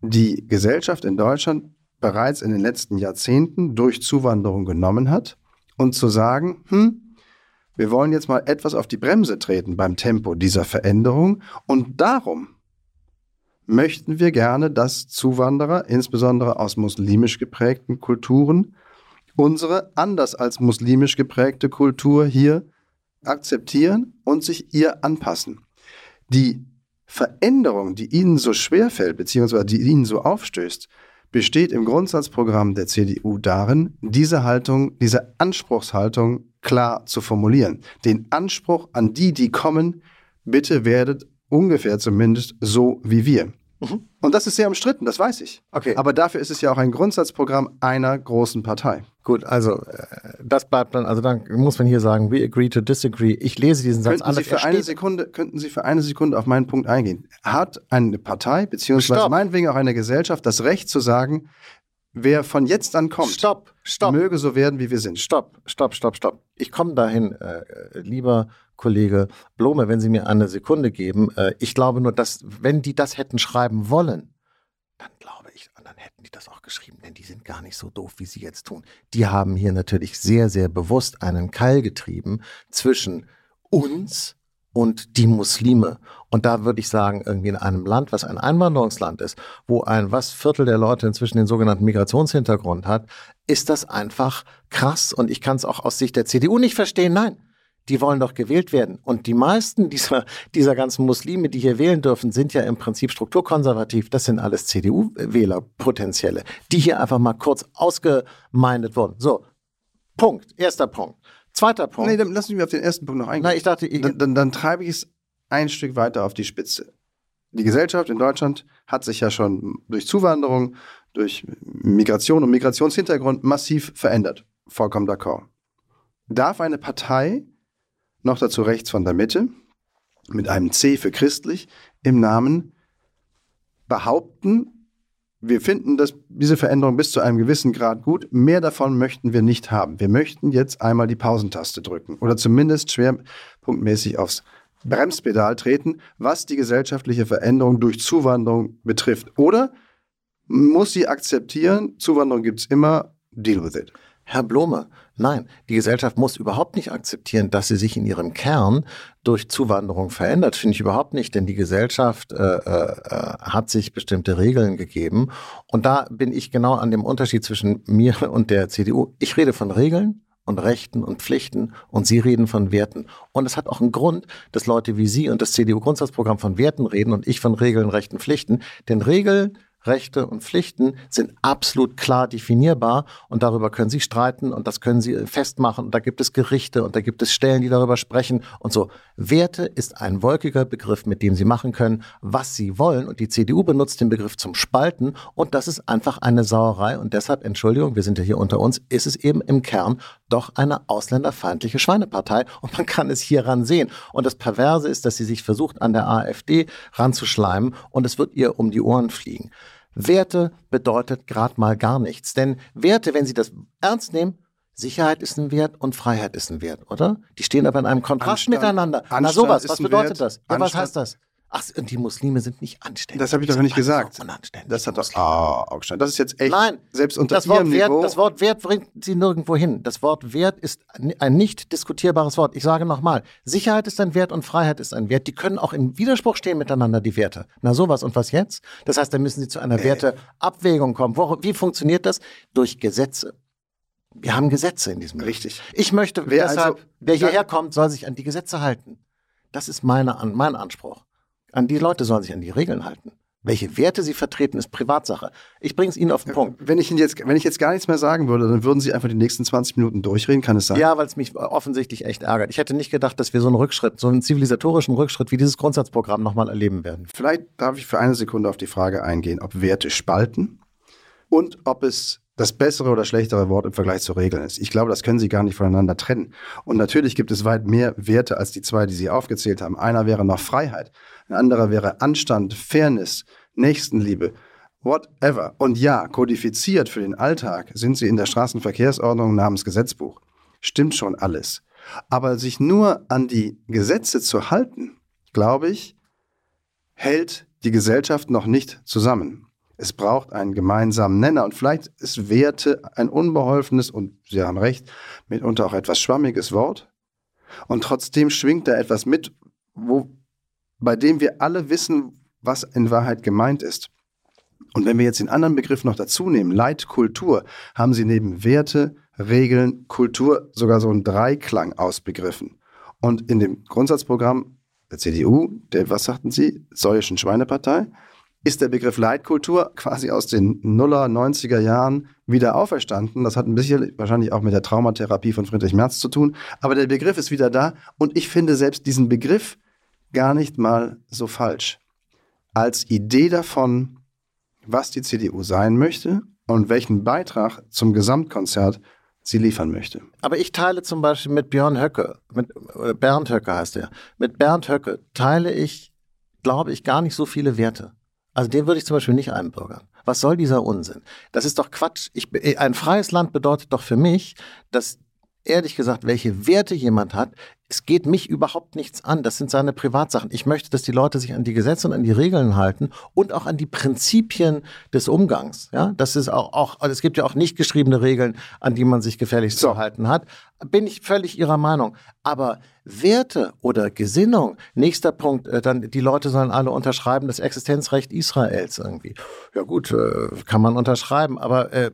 die Gesellschaft in Deutschland bereits in den letzten Jahrzehnten durch Zuwanderung genommen hat und zu sagen, hm, wir wollen jetzt mal etwas auf die Bremse treten beim Tempo dieser Veränderung und darum möchten wir gerne, dass Zuwanderer, insbesondere aus muslimisch geprägten Kulturen, unsere anders als muslimisch geprägte Kultur hier akzeptieren und sich ihr anpassen. Die Veränderung, die ihnen so schwer fällt, beziehungsweise die ihnen so aufstößt, besteht im Grundsatzprogramm der CDU darin, diese Haltung, diese Anspruchshaltung klar zu formulieren. Den Anspruch an die, die kommen, bitte werdet ungefähr zumindest so wie wir. Mhm. Und das ist sehr umstritten, das weiß ich. Okay. Aber dafür ist es ja auch ein Grundsatzprogramm einer großen Partei. Gut, also äh, das bleibt dann, also dann muss man hier sagen, we agree to disagree. Ich lese diesen Satz könnten Sie für eine Sekunde, Könnten Sie für eine Sekunde auf meinen Punkt eingehen? Hat eine Partei, beziehungsweise Stopp. meinetwegen auch eine Gesellschaft, das Recht zu sagen, wer von jetzt an kommt, stopp, stopp. möge so werden, wie wir sind. Stopp, stopp, stopp, stopp. Ich komme dahin, äh, lieber Kollege Blome, wenn Sie mir eine Sekunde geben. Äh, ich glaube nur, dass, wenn die das hätten schreiben wollen, dann glaube ich, dann hätten die das auch geschrieben, denn die sind gar nicht so doof, wie sie jetzt tun. Die haben hier natürlich sehr, sehr bewusst einen Keil getrieben zwischen uns und die Muslime. Und da würde ich sagen, irgendwie in einem Land, was ein Einwanderungsland ist, wo ein was Viertel der Leute inzwischen den sogenannten Migrationshintergrund hat, ist das einfach krass. Und ich kann es auch aus Sicht der CDU nicht verstehen. Nein, die wollen doch gewählt werden. Und die meisten dieser, dieser ganzen Muslime, die hier wählen dürfen, sind ja im Prinzip strukturkonservativ. Das sind alles CDU-Wähler potenzielle, die hier einfach mal kurz ausgemeindet wurden. So, Punkt. Erster Punkt. Zweiter Punkt. Nee, dann lass mich auf den ersten Punkt noch eingehen. Na, ich dachte, ich, dann, dann, dann treibe ich es ein Stück weiter auf die Spitze. Die Gesellschaft in Deutschland hat sich ja schon durch Zuwanderung, durch Migration und Migrationshintergrund massiv verändert. vollkommen d'accord. Darf eine Partei, noch dazu rechts von der Mitte, mit einem C für christlich, im Namen behaupten, wir finden das, diese Veränderung bis zu einem gewissen Grad gut. Mehr davon möchten wir nicht haben. Wir möchten jetzt einmal die Pausentaste drücken oder zumindest schwerpunktmäßig aufs Bremspedal treten, was die gesellschaftliche Veränderung durch Zuwanderung betrifft. Oder muss sie akzeptieren, Zuwanderung gibt es immer, deal with it. Herr Blome, nein, die Gesellschaft muss überhaupt nicht akzeptieren, dass sie sich in ihrem Kern durch Zuwanderung verändert. Finde ich überhaupt nicht, denn die Gesellschaft äh, äh, hat sich bestimmte Regeln gegeben. Und da bin ich genau an dem Unterschied zwischen mir und der CDU. Ich rede von Regeln und Rechten und Pflichten und Sie reden von Werten. Und es hat auch einen Grund, dass Leute wie Sie und das CDU-Grundsatzprogramm von Werten reden und ich von Regeln, Rechten, Pflichten. Denn Regeln Rechte und Pflichten sind absolut klar definierbar und darüber können Sie streiten und das können Sie festmachen und da gibt es Gerichte und da gibt es Stellen, die darüber sprechen und so. Werte ist ein wolkiger Begriff, mit dem Sie machen können, was Sie wollen und die CDU benutzt den Begriff zum Spalten und das ist einfach eine Sauerei und deshalb, Entschuldigung, wir sind ja hier unter uns, ist es eben im Kern doch eine ausländerfeindliche Schweinepartei und man kann es hieran sehen. Und das Perverse ist, dass sie sich versucht, an der AfD ranzuschleimen und es wird ihr um die Ohren fliegen. Werte bedeutet gerade mal gar nichts. Denn Werte, wenn Sie das ernst nehmen, Sicherheit ist ein Wert und Freiheit ist ein Wert, oder? Die stehen aber in einem Kontrast Anstand, miteinander. Anstand Na sowas, was bedeutet Wert, das? Ja, was heißt das? Ach, die Muslime sind nicht anständig. Das habe ich doch nicht gesagt. Das hat doch ah, Augstein. Das ist jetzt echt. Nein, selbst unter das Wort Wert, Niveau. Das Wort Wert bringt Sie nirgendwo hin. Das Wort Wert ist ein nicht diskutierbares Wort. Ich sage nochmal: Sicherheit ist ein Wert und Freiheit ist ein Wert. Die können auch in Widerspruch stehen miteinander, die Werte. Na sowas und was jetzt? Das heißt, da müssen Sie zu einer äh. Werteabwägung kommen. Wo, wie funktioniert das? Durch Gesetze. Wir haben Gesetze in diesem Richtig. Ich möchte wer deshalb, also, wer hierher kommt, soll sich an die Gesetze halten. Das ist meine, mein Anspruch. An die Leute sollen sich an die Regeln halten. Welche Werte sie vertreten, ist Privatsache. Ich bringe es Ihnen auf den Punkt. Wenn ich, Ihnen jetzt, wenn ich jetzt gar nichts mehr sagen würde, dann würden Sie einfach die nächsten 20 Minuten durchreden, kann es sein? Ja, weil es mich offensichtlich echt ärgert. Ich hätte nicht gedacht, dass wir so einen Rückschritt, so einen zivilisatorischen Rückschritt wie dieses Grundsatzprogramm nochmal erleben werden. Vielleicht darf ich für eine Sekunde auf die Frage eingehen, ob Werte spalten und ob es das bessere oder schlechtere Wort im Vergleich zu Regeln ist. Ich glaube, das können Sie gar nicht voneinander trennen. Und natürlich gibt es weit mehr Werte als die zwei, die Sie aufgezählt haben. Einer wäre noch Freiheit, ein anderer wäre Anstand, Fairness, Nächstenliebe, whatever. Und ja, kodifiziert für den Alltag sind sie in der Straßenverkehrsordnung namens Gesetzbuch. Stimmt schon alles. Aber sich nur an die Gesetze zu halten, glaube ich, hält die Gesellschaft noch nicht zusammen. Es braucht einen gemeinsamen Nenner und vielleicht ist Werte ein unbeholfenes und Sie haben recht, mitunter auch etwas schwammiges Wort. Und trotzdem schwingt da etwas mit, wo, bei dem wir alle wissen, was in Wahrheit gemeint ist. Und wenn wir jetzt den anderen Begriff noch dazu nehmen, Leitkultur, haben Sie neben Werte, Regeln, Kultur sogar so einen Dreiklang ausbegriffen. Und in dem Grundsatzprogramm der CDU, der, was sagten Sie, Säuischen Schweinepartei, ist der Begriff Leitkultur quasi aus den Nuller, 90er Jahren wieder auferstanden. Das hat ein bisschen wahrscheinlich auch mit der Traumatherapie von Friedrich Merz zu tun. Aber der Begriff ist wieder da und ich finde selbst diesen Begriff gar nicht mal so falsch. Als Idee davon, was die CDU sein möchte und welchen Beitrag zum Gesamtkonzert sie liefern möchte. Aber ich teile zum Beispiel mit Björn Höcke, mit Bernd Höcke heißt er, mit Bernd Höcke teile ich, glaube ich, gar nicht so viele Werte. Also den würde ich zum Beispiel nicht einbürgern. Was soll dieser Unsinn? Das ist doch Quatsch. Ich, ein freies Land bedeutet doch für mich, dass ehrlich gesagt, welche Werte jemand hat, es geht mich überhaupt nichts an. Das sind seine Privatsachen. Ich möchte, dass die Leute sich an die Gesetze und an die Regeln halten und auch an die Prinzipien des Umgangs. Ja, das ist auch, auch also es gibt ja auch nicht geschriebene Regeln, an die man sich gefährlich so. zu halten hat. Bin ich völlig Ihrer Meinung. Aber Werte oder Gesinnung, nächster Punkt, äh, dann die Leute sollen alle unterschreiben das Existenzrecht Israels irgendwie. Ja gut, äh, kann man unterschreiben, aber äh,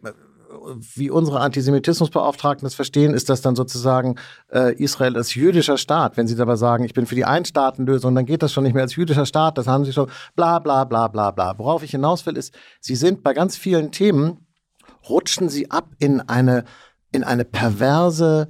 wie unsere Antisemitismusbeauftragten das verstehen, ist das dann sozusagen äh, Israel als jüdischer Staat. Wenn sie dabei sagen, ich bin für die Einstaatenlösung, dann geht das schon nicht mehr als jüdischer Staat. Das haben sie schon bla bla bla bla bla. Worauf ich hinaus will, ist, sie sind bei ganz vielen Themen, rutschen sie ab in eine, in eine perverse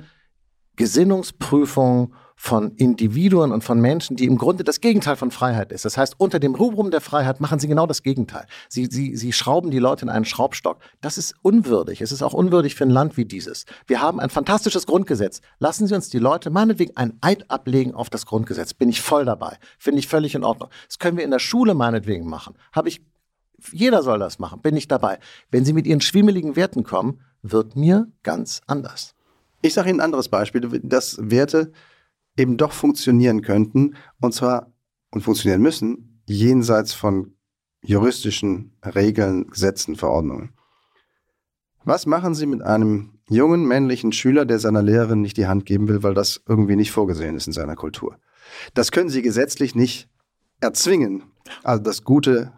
Gesinnungsprüfung von Individuen und von Menschen, die im Grunde das Gegenteil von Freiheit ist. Das heißt, unter dem Rubrum der Freiheit machen sie genau das Gegenteil. Sie, sie, sie schrauben die Leute in einen Schraubstock. Das ist unwürdig. Es ist auch unwürdig für ein Land wie dieses. Wir haben ein fantastisches Grundgesetz. Lassen Sie uns die Leute meinetwegen ein Eid ablegen auf das Grundgesetz. Bin ich voll dabei. Finde ich völlig in Ordnung. Das können wir in der Schule meinetwegen machen. Habe ich, jeder soll das machen. Bin ich dabei. Wenn Sie mit Ihren schwimmeligen Werten kommen, wird mir ganz anders. Ich sage Ihnen ein anderes Beispiel, dass Werte eben doch funktionieren könnten und zwar und funktionieren müssen jenseits von juristischen Regeln, Gesetzen, Verordnungen. Was machen Sie mit einem jungen männlichen Schüler, der seiner Lehrerin nicht die Hand geben will, weil das irgendwie nicht vorgesehen ist in seiner Kultur? Das können Sie gesetzlich nicht erzwingen. Also das gute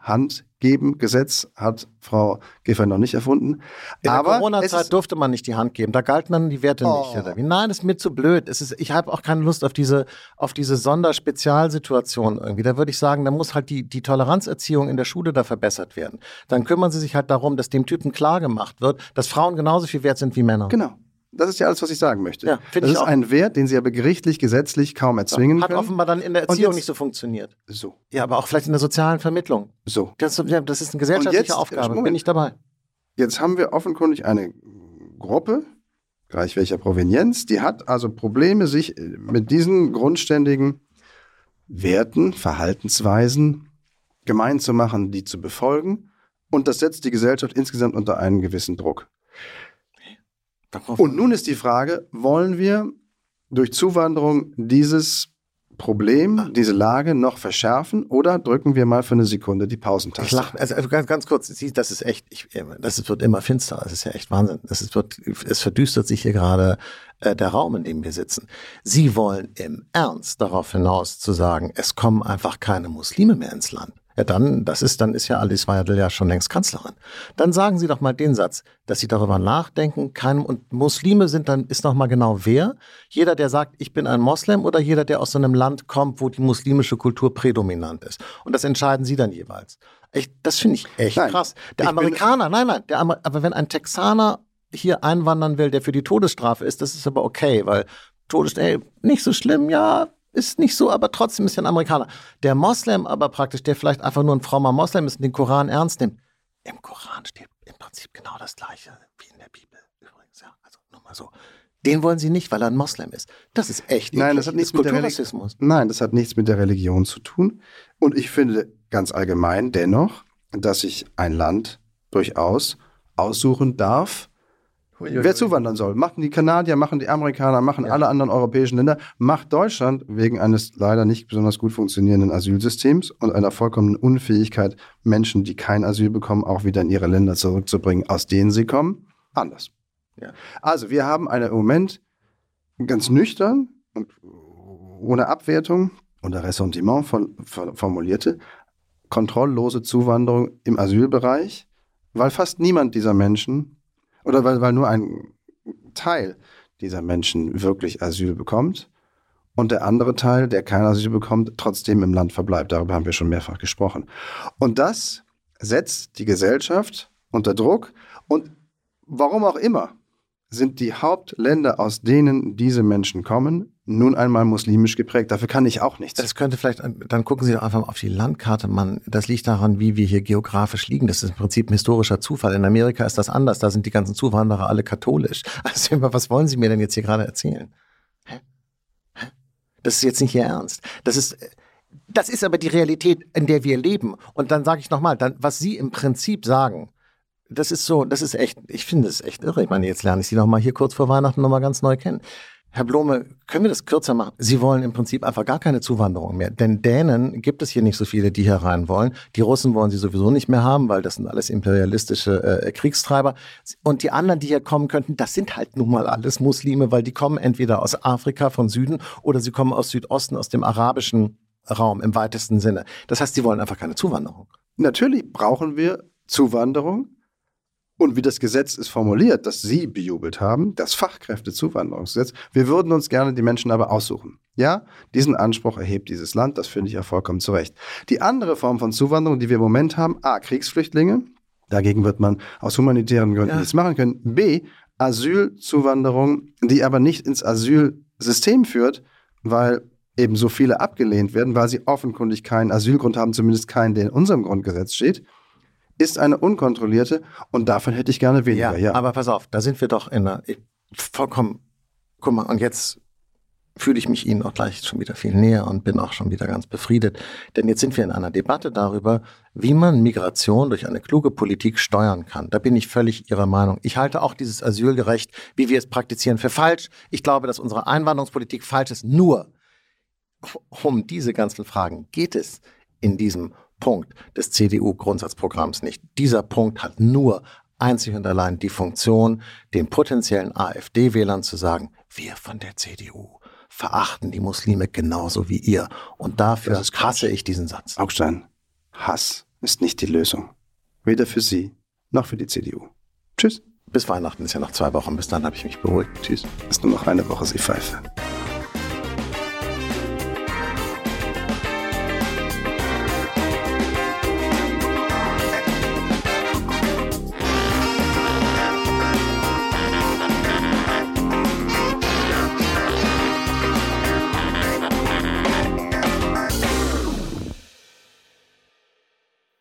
Handgeben Gesetz hat Frau Giffey noch nicht erfunden. In Aber der Corona-Zeit durfte man nicht die Hand geben. Da galten dann die Werte Oh. nicht. Oder wie? Nein, das ist mir zu blöd. Es ist, ich habe auch keine Lust auf diese, auf diese Sonderspezialsituation irgendwie. Da würde ich sagen, da muss halt die, die Toleranzerziehung in der Schule da verbessert werden. Dann kümmern sie sich halt darum, dass dem Typen klar gemacht wird, dass Frauen genauso viel wert sind wie Männer. Genau. Das ist ja alles, was ich sagen möchte. Ja, das ist auch. ein Wert, den Sie aber gerichtlich, gesetzlich kaum erzwingen Hat können. offenbar dann in der Erziehung jetzt- nicht so funktioniert. So, Ja, aber auch vielleicht in der sozialen Vermittlung. so. Das, ja, das ist eine gesellschaftliche jetzt- Aufgabe. Moment. Bin ich dabei. Jetzt haben wir offenkundig eine Gruppe, gleich welcher Provenienz, die hat also Probleme, sich äh, mit diesen grundständigen Werten, Verhaltensweisen gemein zu machen, die zu befolgen. Und das setzt die Gesellschaft insgesamt unter einen gewissen Druck. Und nun ist die Frage, wollen wir durch Zuwanderung dieses Problem, diese Lage noch verschärfen oder drücken wir mal für eine Sekunde die Pausentaste? Ich lache, also, also ganz, ganz kurz, das ist echt, ich, das ist, wird immer finster, das ist ja echt Wahnsinn. Das ist, wird, es verdüstert sich hier gerade äh, der Raum, in dem wir sitzen. Sie wollen im Ernst darauf hinaus zu sagen, es kommen einfach keine Muslime mehr ins Land. Ja, dann, das ist, dann ist ja Alice Weidel ja schon längst Kanzlerin. Dann sagen Sie doch mal den Satz, dass Sie darüber nachdenken, kein, und Muslime sind dann, ist noch mal genau wer? Jeder, der sagt, ich bin ein Moslem oder jeder, der aus so einem Land kommt, wo die muslimische Kultur prädominant ist. Und das entscheiden Sie dann jeweils. Echt, das finde ich echt Nein, krass. Der ich Amerikaner, nein, nein, der, Amer- aber wenn ein Texaner hier einwandern will, der für die Todesstrafe ist, das ist aber okay, weil Todesstrafe, ey, nicht so schlimm, ja, ist nicht so, aber trotzdem ist ja ein Amerikaner. Der Moslem aber praktisch, der vielleicht einfach nur ein frommer Moslem ist und den Koran ernst nimmt. Im Koran steht im Prinzip genau das Gleiche wie in der Bibel übrigens, ja, also nur mal so. Den wollen sie nicht, weil er ein Moslem ist. Das ist echt. Nein, eklig. das hat nichts ist mit Kulturrassismus. Nein, das hat nichts mit der Religion zu tun. Und ich finde ganz allgemein dennoch, dass sich ein Land durchaus aussuchen darf, wer zuwandern soll. Machen die Kanadier, machen die Amerikaner, machen alle anderen europäischen Länder, macht Deutschland wegen eines leider nicht besonders gut funktionierenden Asylsystems und einer vollkommenen Unfähigkeit, Menschen, die kein Asyl bekommen, auch wieder in ihre Länder zurückzubringen, aus denen sie kommen, anders. Ja. Also wir haben eine im Moment ganz nüchtern und ohne Abwertung oder Ressentiment formulierte kontrolllose Zuwanderung im Asylbereich, weil fast niemand dieser Menschen oder weil, weil nur ein Teil dieser Menschen wirklich Asyl bekommt und der andere Teil, der kein Asyl bekommt, trotzdem im Land verbleibt. Darüber haben wir schon mehrfach gesprochen. Und das setzt die Gesellschaft unter Druck und warum auch immer sind die Hauptländer, aus denen diese Menschen kommen, nun einmal muslimisch geprägt. Dafür kann ich auch nichts. Das könnte vielleicht, dann gucken Sie doch einfach mal auf die Landkarte, Mann. Das liegt daran, wie wir hier geografisch liegen. Das ist im Prinzip ein historischer Zufall. In Amerika ist das anders. Da sind die ganzen Zuwanderer alle katholisch. Also, was wollen Sie mir denn jetzt hier gerade erzählen? Hä? Hä? Das ist jetzt nicht Ihr Ernst. Das ist, das ist aber die Realität, in der wir leben. Und dann sage ich nochmal, was Sie im Prinzip sagen, das ist so, das ist echt, ich finde es echt irre. Ich meine, jetzt lerne ich Sie noch mal hier kurz vor Weihnachten noch mal ganz neu kennen. Herr Blome, können wir das kürzer machen? Sie wollen im Prinzip einfach gar keine Zuwanderung mehr. Denn Dänen gibt es hier nicht so viele, die hier rein wollen. Die Russen wollen sie sowieso nicht mehr haben, weil das sind alles imperialistische äh, Kriegstreiber. Und die anderen, die hier kommen könnten, das sind halt nun mal alles Muslime, weil die kommen entweder aus Afrika von Süden oder sie kommen aus Südosten, aus dem arabischen Raum im weitesten Sinne. Das heißt, sie wollen einfach keine Zuwanderung. Natürlich brauchen wir Zuwanderung. Und wie das Gesetz ist formuliert, das Sie bejubelt haben, das Fachkräftezuwanderungsgesetz, wir würden uns gerne die Menschen aber aussuchen. Ja, diesen Anspruch erhebt dieses Land, das finde ich ja vollkommen zu Recht. Die andere Form von Zuwanderung, die wir im Moment haben, A, Kriegsflüchtlinge, dagegen wird man aus humanitären Gründen Ja. nichts machen können. B, Asylzuwanderung, die aber nicht ins Asylsystem führt, weil eben so viele abgelehnt werden, weil sie offenkundig keinen Asylgrund haben, zumindest keinen, der in unserem Grundgesetz steht, ist eine unkontrollierte und davon hätte ich gerne weniger. Ja, Ja, aber pass auf, da sind wir doch in einer vollkommen, guck mal, und jetzt fühle ich mich Ihnen auch gleich schon wieder viel näher und bin auch schon wieder ganz befriedet. Denn jetzt sind wir in einer Debatte darüber, wie man Migration durch eine kluge Politik steuern kann. Da bin ich völlig Ihrer Meinung. Ich halte auch dieses Asylgerecht, wie wir es praktizieren, für falsch. Ich glaube, dass unsere Einwanderungspolitik falsch ist. Nur um diese ganzen Fragen geht es in diesem Punkt des CDU-Grundsatzprogramms nicht. Dieser Punkt hat nur einzig und allein die Funktion, den potenziellen AfD-Wählern zu sagen, wir von der CDU verachten die Muslime genauso wie ihr. Und dafür hasse ich diesen Satz. Augstein, Hass ist nicht die Lösung. Weder für Sie noch für die CDU. Tschüss. Bis Weihnachten ist ja noch zwei Wochen. Bis dann habe ich mich beruhigt. Tschüss. Ist nur noch eine Woche, Sie